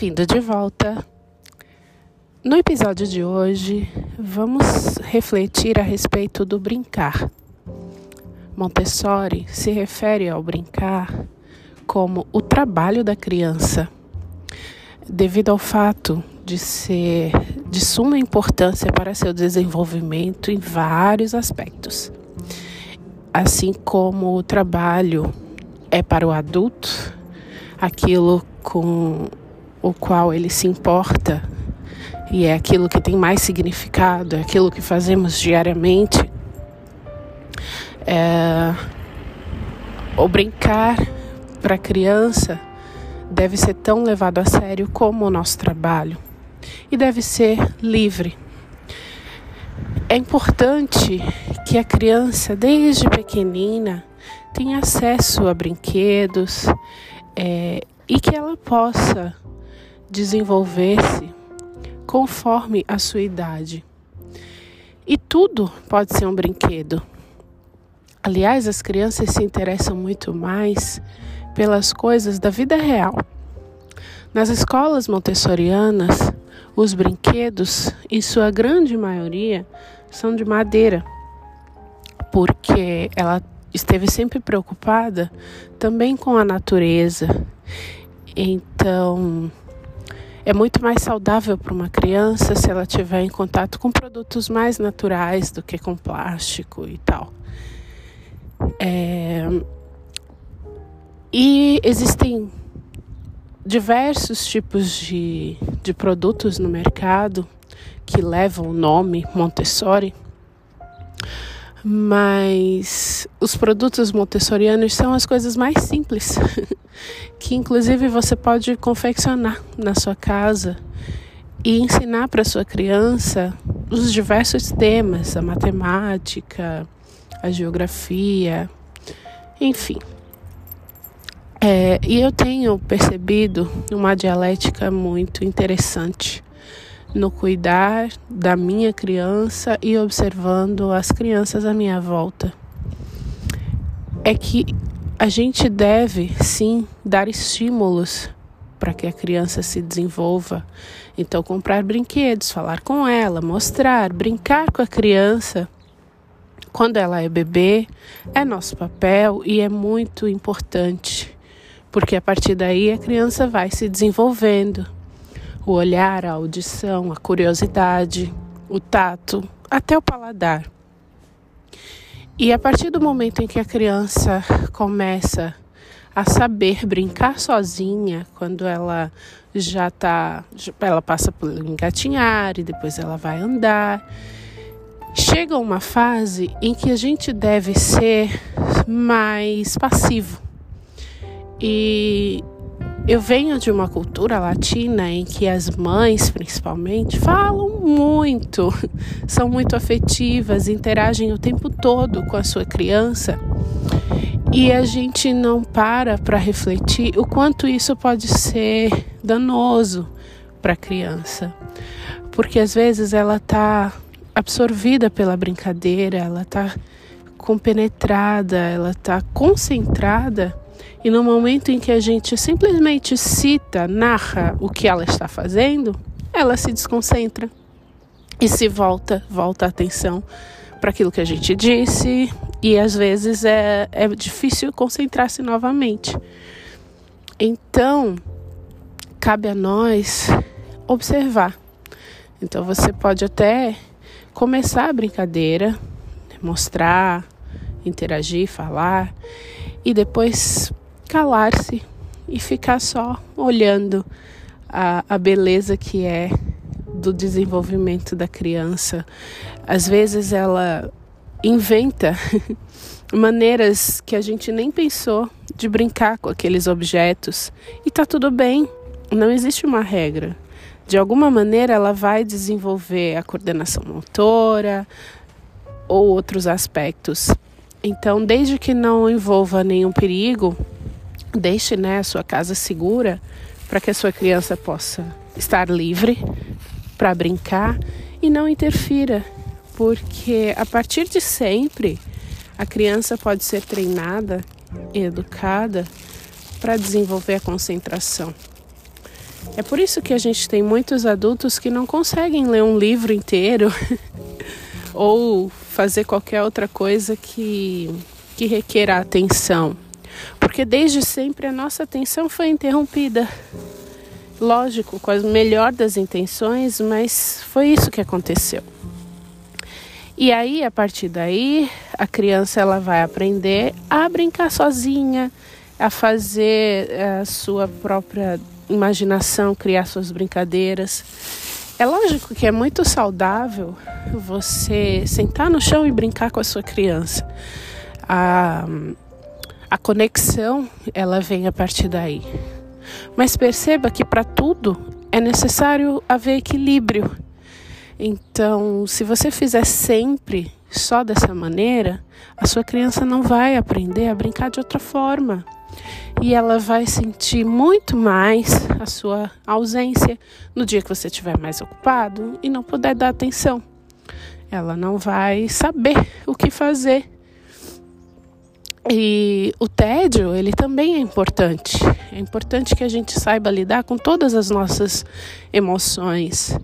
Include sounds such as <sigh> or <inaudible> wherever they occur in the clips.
Bem-vindo de volta. No episódio de hoje, vamos refletir a respeito do brincar. Montessori se refere ao brincar como o trabalho da criança, devido ao fato de ser de suma importância para seu desenvolvimento em vários aspectos. Assim como o trabalho é para o adulto, aquilo com o qual ele se importa e é aquilo que tem mais significado, é aquilo que fazemos diariamente. É, o brincar para a criança deve ser tão levado a sério como o nosso trabalho e deve ser livre. É importante que a criança, desde pequenina, tenha acesso a brinquedos é, e que ela possa desenvolver-se conforme a sua idade. E tudo pode ser um brinquedo. Aliás, as crianças se interessam muito mais pelas coisas da vida real. Nas escolas montessorianas, os brinquedos, em sua grande maioria, são de madeira, porque ela esteve sempre preocupada também com a natureza. Então, é muito mais saudável para uma criança se ela tiver em contato com produtos mais naturais do que com plástico e tal. É... E existem diversos tipos de, de produtos no mercado que levam o nome Montessori, mas os produtos montessorianos são as coisas mais simples, <laughs> que inclusive você pode confeccionar na sua casa e ensinar para sua criança os diversos temas, a matemática, a geografia, enfim. É, e eu tenho percebido uma dialética muito interessante no cuidar da minha criança e observando as crianças à minha volta. É que a gente deve sim dar estímulos para que a criança se desenvolva. Então, comprar brinquedos, falar com ela, mostrar, brincar com a criança quando ela é bebê é nosso papel e é muito importante porque a partir daí a criança vai se desenvolvendo. O olhar, a audição, a curiosidade, o tato, até o paladar. E a partir do momento em que a criança começa a saber brincar sozinha, quando ela já está, ela passa por engatinhar e depois ela vai andar, chega uma fase em que a gente deve ser mais passivo e eu venho de uma cultura latina em que as mães, principalmente, falam muito, <laughs> são muito afetivas, interagem o tempo todo com a sua criança. E a gente não para para refletir o quanto isso pode ser danoso para a criança. Porque às vezes ela está absorvida pela brincadeira, ela está compenetrada, ela está concentrada e no momento em que a gente simplesmente cita, narra o que ela está fazendo, ela se desconcentra e se volta, volta a atenção para aquilo que a gente disse, e às vezes é, é difícil concentrar-se novamente. Então, cabe a nós observar. Então, você pode até começar a brincadeira, mostrar, interagir, falar, e depois calar-se e ficar só olhando a, a beleza que é do desenvolvimento da criança. Às vezes ela inventa <laughs> maneiras que a gente nem pensou de brincar com aqueles objetos e tá tudo bem, não existe uma regra. De alguma maneira ela vai desenvolver a coordenação motora ou outros aspectos. Então, desde que não envolva nenhum perigo, Deixe né, a sua casa segura para que a sua criança possa estar livre para brincar e não interfira, porque a partir de sempre a criança pode ser treinada e educada para desenvolver a concentração. É por isso que a gente tem muitos adultos que não conseguem ler um livro inteiro <laughs> ou fazer qualquer outra coisa que, que requer atenção. Porque desde sempre a nossa atenção foi interrompida. Lógico, com a melhor das intenções, mas foi isso que aconteceu. E aí, a partir daí, a criança ela vai aprender a brincar sozinha, a fazer a sua própria imaginação, criar suas brincadeiras. É lógico que é muito saudável você sentar no chão e brincar com a sua criança. A, a conexão ela vem a partir daí. Mas perceba que para tudo é necessário haver equilíbrio. Então, se você fizer sempre só dessa maneira, a sua criança não vai aprender a brincar de outra forma. E ela vai sentir muito mais a sua ausência no dia que você estiver mais ocupado e não puder dar atenção. Ela não vai saber o que fazer. E o tédio, ele também é importante. É importante que a gente saiba lidar com todas as nossas emoções.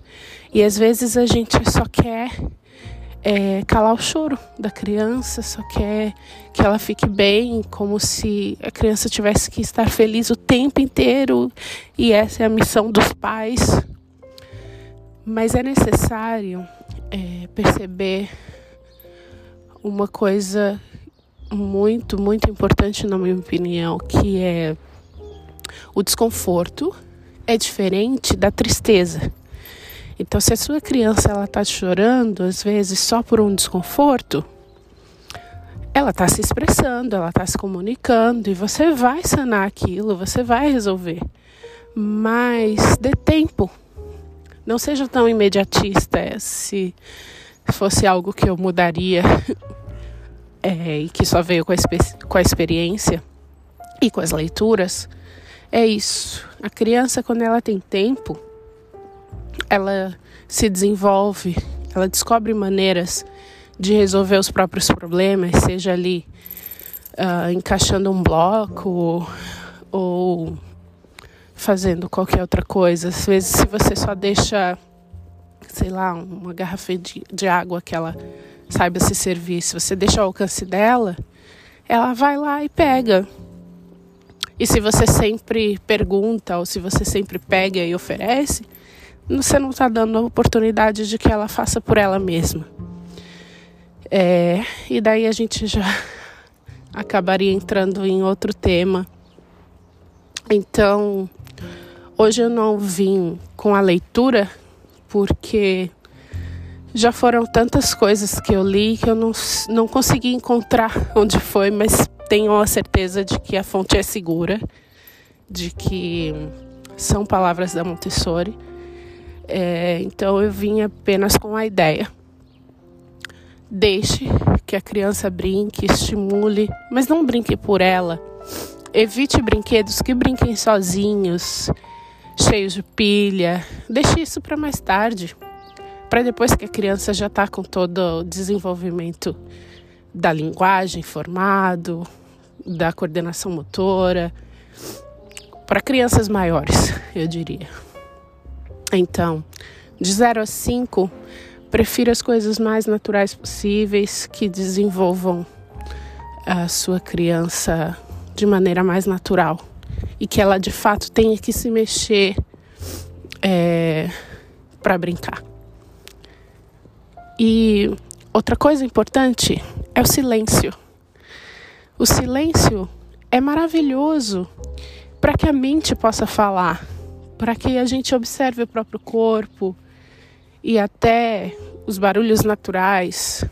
E às vezes a gente só quer é, calar o choro da criança, só quer que ela fique bem, como se a criança tivesse que estar feliz o tempo inteiro. E essa é a missão dos pais. Mas é necessário é, perceber uma coisa muito, muito importante, na minha opinião, que é o desconforto é diferente da tristeza. Então, se a sua criança ela está chorando, às vezes só por um desconforto, ela está se expressando, ela está se comunicando e você vai sanar aquilo, você vai resolver. Mas dê tempo. Não seja tão imediatista. Se fosse algo que eu mudaria <laughs> é, e que só veio com a, com a experiência e com as leituras, é isso. A criança, quando ela tem tempo, ela se desenvolve, ela descobre maneiras de resolver os próprios problemas, seja ali uh, encaixando um bloco ou fazendo qualquer outra coisa. Às vezes, se você só deixa, sei lá, uma garrafa de, de água que ela saiba se servir, se você deixa ao alcance dela, ela vai lá e pega. E se você sempre pergunta ou se você sempre pega e oferece, você não está dando a oportunidade de que ela faça por ela mesma. É, e daí a gente já <laughs> acabaria entrando em outro tema. Então, hoje eu não vim com a leitura porque já foram tantas coisas que eu li que eu não, não consegui encontrar <laughs> onde foi, mas tenho a certeza de que a fonte é segura, de que são palavras da Montessori. É, então eu vim apenas com a ideia. Deixe que a criança brinque, estimule, mas não brinque por ela. Evite brinquedos que brinquem sozinhos, cheios de pilha. Deixe isso para mais tarde para depois que a criança já está com todo o desenvolvimento da linguagem formado, da coordenação motora, para crianças maiores, eu diria. Então, de 0 a 5, prefira as coisas mais naturais possíveis que desenvolvam a sua criança de maneira mais natural e que ela de fato tenha que se mexer é, para brincar. E outra coisa importante é o silêncio. O silêncio é maravilhoso para que a mente possa falar, para que a gente observe o próprio corpo e até os barulhos naturais.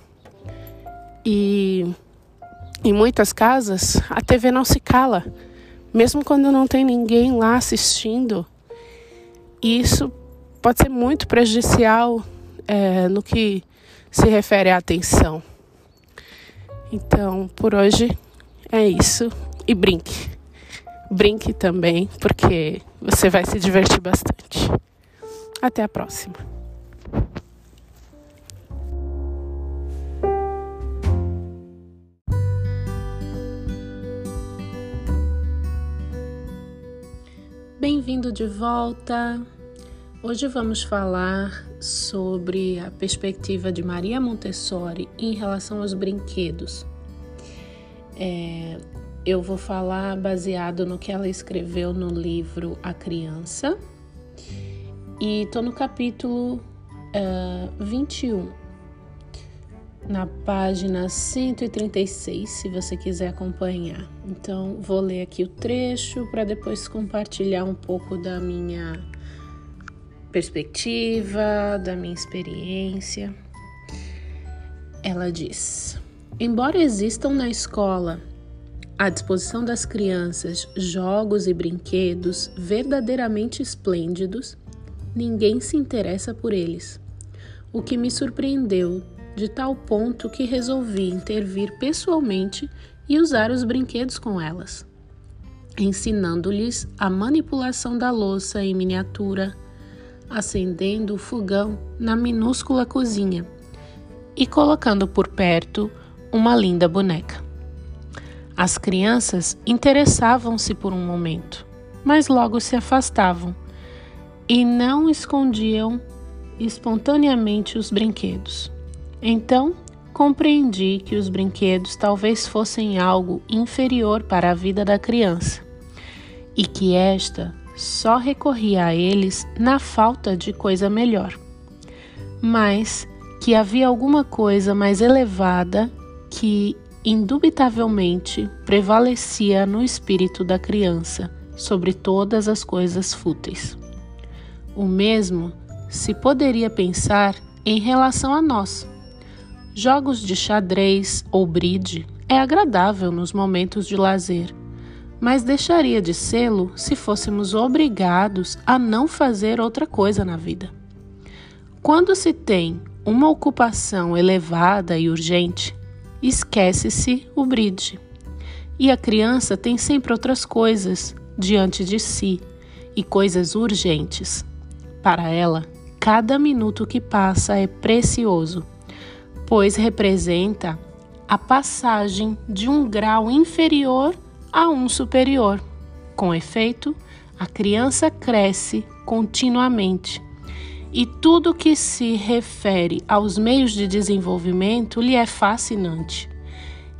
E em muitas casas a TV não se cala, mesmo quando não tem ninguém lá assistindo. E isso pode ser muito prejudicial é, no que se refere à atenção. Então, por hoje é isso. E brinque. Brinque também, porque você vai se divertir bastante. Até a próxima. Bem-vindo de volta. Hoje vamos falar sobre a perspectiva de Maria Montessori em relação aos brinquedos. É, eu vou falar baseado no que ela escreveu no livro A Criança e estou no capítulo uh, 21 na página 136, se você quiser acompanhar. Então, vou ler aqui o trecho para depois compartilhar um pouco da minha perspectiva, da minha experiência. Ela diz: Embora existam na escola à disposição das crianças jogos e brinquedos verdadeiramente esplêndidos, ninguém se interessa por eles. O que me surpreendeu de tal ponto que resolvi intervir pessoalmente e usar os brinquedos com elas, ensinando-lhes a manipulação da louça em miniatura, acendendo o fogão na minúscula cozinha e colocando por perto uma linda boneca. As crianças interessavam-se por um momento, mas logo se afastavam e não escondiam espontaneamente os brinquedos. Então, compreendi que os brinquedos talvez fossem algo inferior para a vida da criança e que esta só recorria a eles na falta de coisa melhor. Mas que havia alguma coisa mais elevada que indubitavelmente prevalecia no espírito da criança sobre todas as coisas fúteis. O mesmo se poderia pensar em relação a nós Jogos de xadrez ou bride é agradável nos momentos de lazer, mas deixaria de sê-lo se fôssemos obrigados a não fazer outra coisa na vida. Quando se tem uma ocupação elevada e urgente, esquece-se o bride. E a criança tem sempre outras coisas diante de si e coisas urgentes. Para ela, cada minuto que passa é precioso pois representa a passagem de um grau inferior a um superior. Com efeito, a criança cresce continuamente e tudo que se refere aos meios de desenvolvimento lhe é fascinante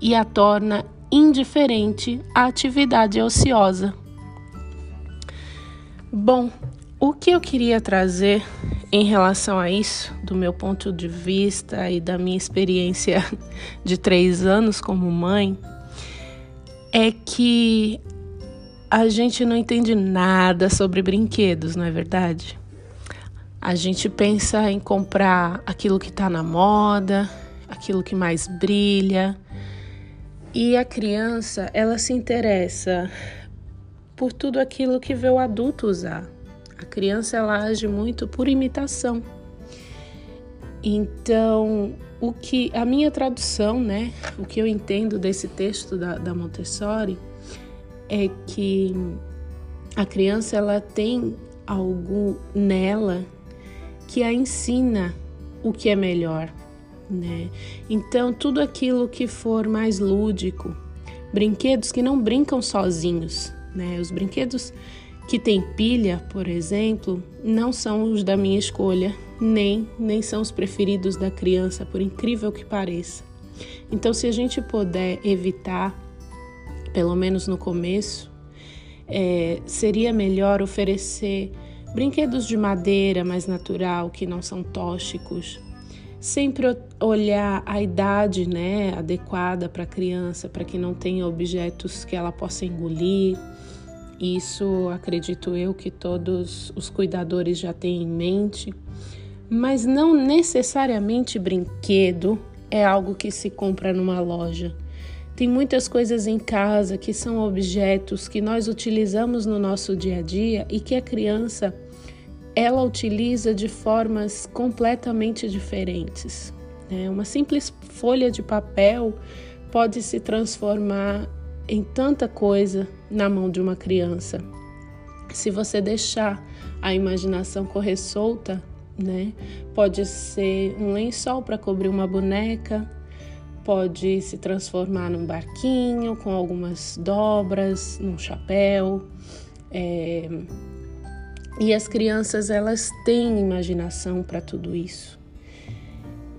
e a torna indiferente à atividade ociosa. Bom, o que eu queria trazer em relação a isso, do meu ponto de vista e da minha experiência <laughs> de três anos como mãe, é que a gente não entende nada sobre brinquedos, não é verdade? A gente pensa em comprar aquilo que está na moda, aquilo que mais brilha. E a criança, ela se interessa por tudo aquilo que vê o adulto usar. A criança ela age muito por imitação. Então, o que a minha tradução, né, o que eu entendo desse texto da, da Montessori é que a criança ela tem algo nela que a ensina o que é melhor, né? Então, tudo aquilo que for mais lúdico, brinquedos que não brincam sozinhos, né? Os brinquedos que tem pilha, por exemplo, não são os da minha escolha, nem, nem são os preferidos da criança, por incrível que pareça. Então, se a gente puder evitar, pelo menos no começo, é, seria melhor oferecer brinquedos de madeira mais natural, que não são tóxicos. Sempre olhar a idade né, adequada para a criança, para que não tenha objetos que ela possa engolir isso acredito eu que todos os cuidadores já têm em mente, mas não necessariamente brinquedo é algo que se compra numa loja. Tem muitas coisas em casa que são objetos que nós utilizamos no nosso dia a dia e que a criança ela utiliza de formas completamente diferentes. Né? Uma simples folha de papel pode se transformar em tanta coisa na mão de uma criança. Se você deixar a imaginação correr solta, né? Pode ser um lençol para cobrir uma boneca, pode se transformar num barquinho com algumas dobras, num chapéu. É, E as crianças, elas têm imaginação para tudo isso.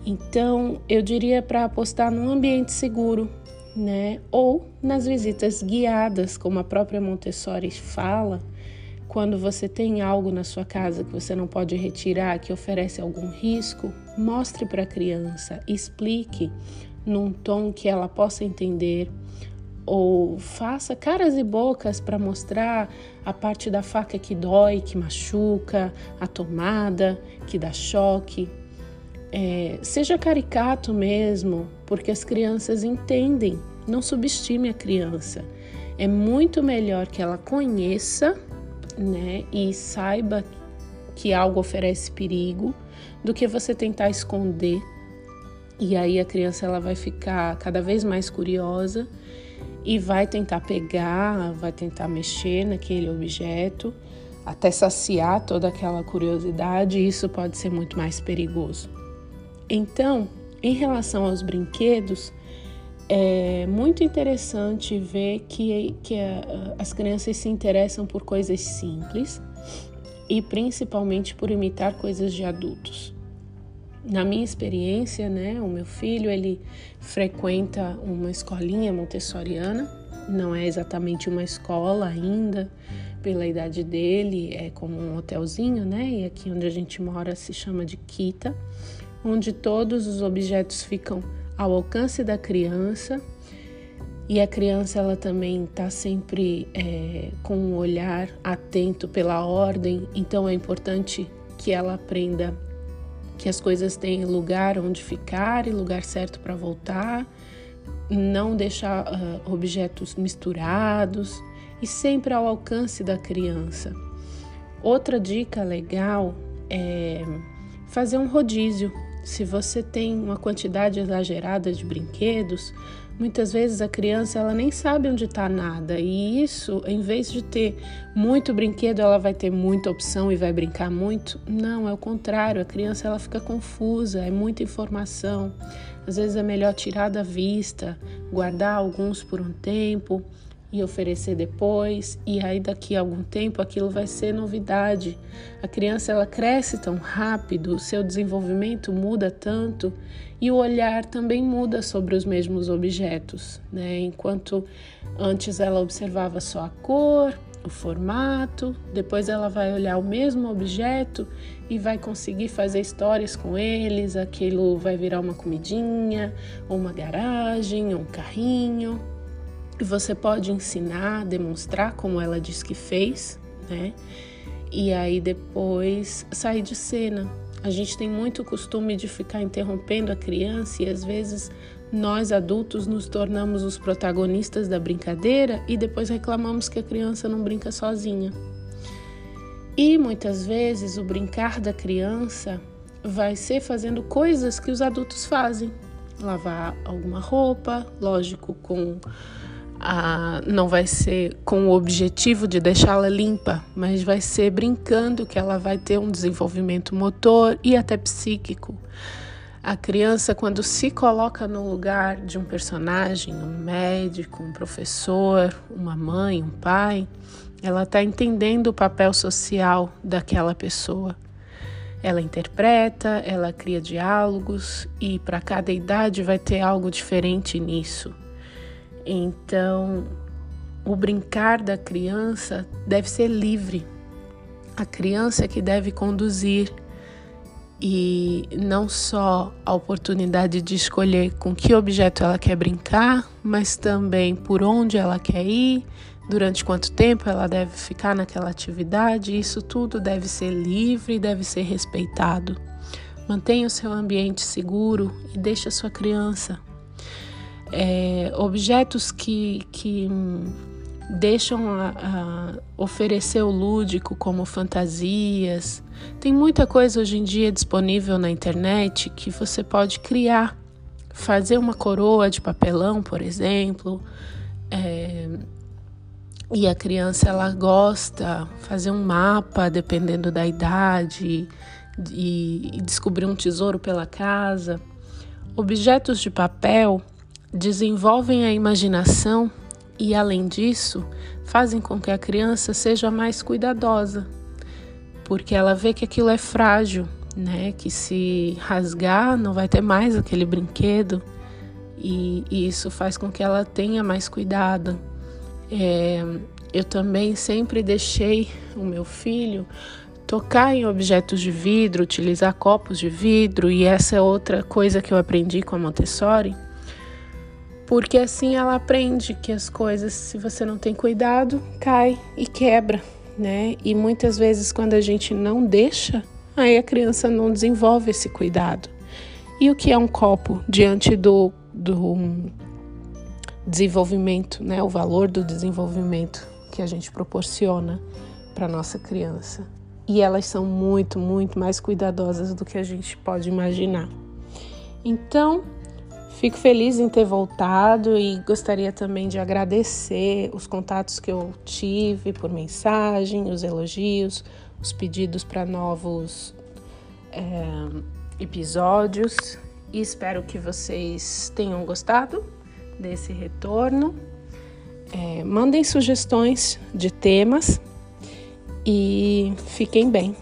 Então, eu diria para apostar num ambiente seguro, né? Ou nas visitas guiadas, como a própria Montessori fala, quando você tem algo na sua casa que você não pode retirar, que oferece algum risco, mostre para a criança, explique num tom que ela possa entender ou faça caras e bocas para mostrar a parte da faca que dói, que machuca, a tomada que dá choque. É, seja caricato mesmo, porque as crianças entendem. Não subestime a criança. É muito melhor que ela conheça, né, e saiba que algo oferece perigo, do que você tentar esconder. E aí a criança ela vai ficar cada vez mais curiosa e vai tentar pegar, vai tentar mexer naquele objeto até saciar toda aquela curiosidade, e isso pode ser muito mais perigoso. Então, em relação aos brinquedos, é muito interessante ver que, que a, as crianças se interessam por coisas simples e principalmente por imitar coisas de adultos. Na minha experiência, né, o meu filho ele frequenta uma escolinha montessoriana, não é exatamente uma escola ainda, pela idade dele, é como um hotelzinho, né? E aqui onde a gente mora se chama de Kita, onde todos os objetos ficam ao alcance da criança e a criança ela também está sempre é, com um olhar atento pela ordem, então é importante que ela aprenda que as coisas têm lugar onde ficar e lugar certo para voltar, não deixar uh, objetos misturados e sempre ao alcance da criança. Outra dica legal é fazer um rodízio. Se você tem uma quantidade exagerada de brinquedos, Muitas vezes a criança ela nem sabe onde está nada e isso, em vez de ter muito brinquedo, ela vai ter muita opção e vai brincar muito. Não, é o contrário. A criança ela fica confusa, é muita informação. Às vezes é melhor tirar da vista, guardar alguns por um tempo e oferecer depois, e aí daqui a algum tempo aquilo vai ser novidade. A criança ela cresce tão rápido, o seu desenvolvimento muda tanto e o olhar também muda sobre os mesmos objetos, né? Enquanto antes ela observava só a cor, o formato, depois ela vai olhar o mesmo objeto e vai conseguir fazer histórias com eles, aquilo vai virar uma comidinha, ou uma garagem, ou um carrinho. E você pode ensinar, demonstrar como ela diz que fez, né? E aí depois sair de cena. A gente tem muito costume de ficar interrompendo a criança e às vezes nós adultos nos tornamos os protagonistas da brincadeira e depois reclamamos que a criança não brinca sozinha. E muitas vezes o brincar da criança vai ser fazendo coisas que os adultos fazem. Lavar alguma roupa, lógico, com a, não vai ser com o objetivo de deixá-la limpa, mas vai ser brincando que ela vai ter um desenvolvimento motor e até psíquico. A criança, quando se coloca no lugar de um personagem, um médico, um professor, uma mãe, um pai, ela está entendendo o papel social daquela pessoa. Ela interpreta, ela cria diálogos e para cada idade vai ter algo diferente nisso. Então, o brincar da criança deve ser livre. A criança é que deve conduzir e não só a oportunidade de escolher com que objeto ela quer brincar, mas também por onde ela quer ir, durante quanto tempo ela deve ficar naquela atividade. Isso tudo deve ser livre e deve ser respeitado. Mantenha o seu ambiente seguro e deixe a sua criança é, objetos que, que deixam a, a oferecer o lúdico como fantasias. Tem muita coisa hoje em dia disponível na internet que você pode criar. Fazer uma coroa de papelão, por exemplo. É, e a criança ela gosta fazer um mapa dependendo da idade e, e descobrir um tesouro pela casa. Objetos de papel desenvolvem a imaginação e, além disso, fazem com que a criança seja mais cuidadosa. porque ela vê que aquilo é frágil, né? Que se rasgar não vai ter mais aquele brinquedo e, e isso faz com que ela tenha mais cuidado. É, eu também sempre deixei o meu filho tocar em objetos de vidro, utilizar copos de vidro, e essa é outra coisa que eu aprendi com a Montessori, porque assim ela aprende que as coisas, se você não tem cuidado, cai e quebra, né? E muitas vezes quando a gente não deixa, aí a criança não desenvolve esse cuidado. E o que é um copo diante do, do desenvolvimento, né? O valor do desenvolvimento que a gente proporciona para nossa criança. E elas são muito, muito mais cuidadosas do que a gente pode imaginar. Então, fico feliz em ter voltado e gostaria também de agradecer os contatos que eu tive por mensagem, os elogios, os pedidos para novos é, episódios. E espero que vocês tenham gostado desse retorno. É, mandem sugestões de temas e fiquem bem.